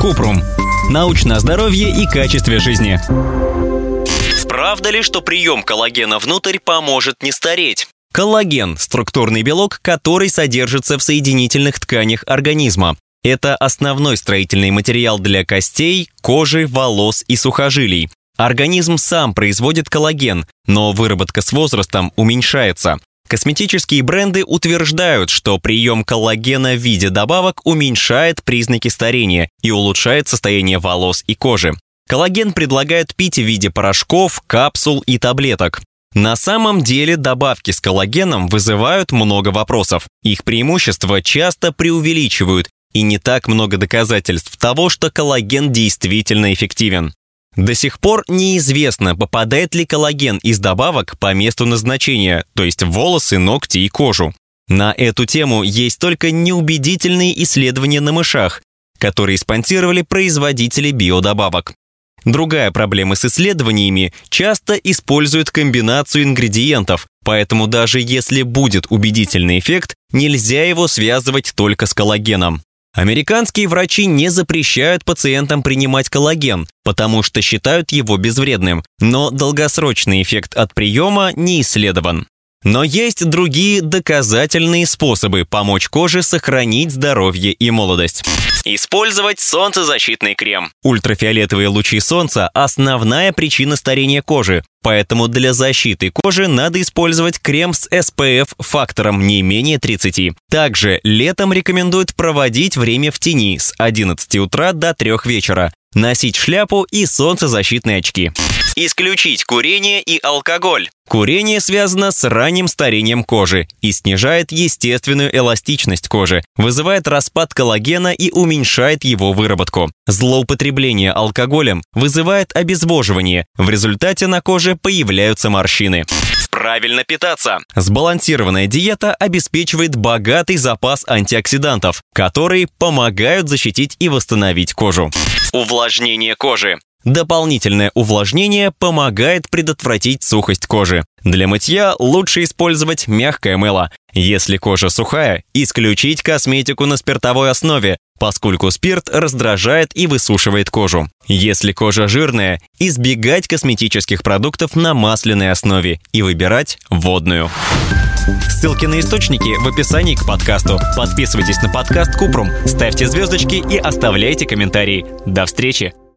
Купрум. Научное здоровье и качестве жизни. Правда ли, что прием коллагена внутрь поможет не стареть? Коллаген – структурный белок, который содержится в соединительных тканях организма. Это основной строительный материал для костей, кожи, волос и сухожилий. Организм сам производит коллаген, но выработка с возрастом уменьшается. Косметические бренды утверждают, что прием коллагена в виде добавок уменьшает признаки старения и улучшает состояние волос и кожи. Коллаген предлагают пить в виде порошков, капсул и таблеток. На самом деле добавки с коллагеном вызывают много вопросов. Их преимущества часто преувеличивают, и не так много доказательств того, что коллаген действительно эффективен. До сих пор неизвестно, попадает ли коллаген из добавок по месту назначения, то есть в волосы, ногти и кожу. На эту тему есть только неубедительные исследования на мышах, которые спонсировали производители биодобавок. Другая проблема с исследованиями – часто используют комбинацию ингредиентов, поэтому даже если будет убедительный эффект, нельзя его связывать только с коллагеном. Американские врачи не запрещают пациентам принимать коллаген, потому что считают его безвредным, но долгосрочный эффект от приема не исследован. Но есть другие доказательные способы помочь коже сохранить здоровье и молодость. Использовать солнцезащитный крем. Ультрафиолетовые лучи солнца – основная причина старения кожи, поэтому для защиты кожи надо использовать крем с SPF-фактором не менее 30. Также летом рекомендуют проводить время в тени с 11 утра до 3 вечера, носить шляпу и солнцезащитные очки. Исключить курение и алкоголь. Курение связано с ранним старением кожи и снижает естественную эластичность кожи, вызывает распад коллагена и уменьшает его выработку. Злоупотребление алкоголем вызывает обезвоживание, в результате на появляются морщины. Правильно питаться. Сбалансированная диета обеспечивает богатый запас антиоксидантов, которые помогают защитить и восстановить кожу. Увлажнение кожи. Дополнительное увлажнение помогает предотвратить сухость кожи. Для мытья лучше использовать мягкое мыло. Если кожа сухая, исключить косметику на спиртовой основе, поскольку спирт раздражает и высушивает кожу. Если кожа жирная, избегать косметических продуктов на масляной основе и выбирать водную. Ссылки на источники в описании к подкасту. Подписывайтесь на подкаст Купрум, ставьте звездочки и оставляйте комментарии. До встречи!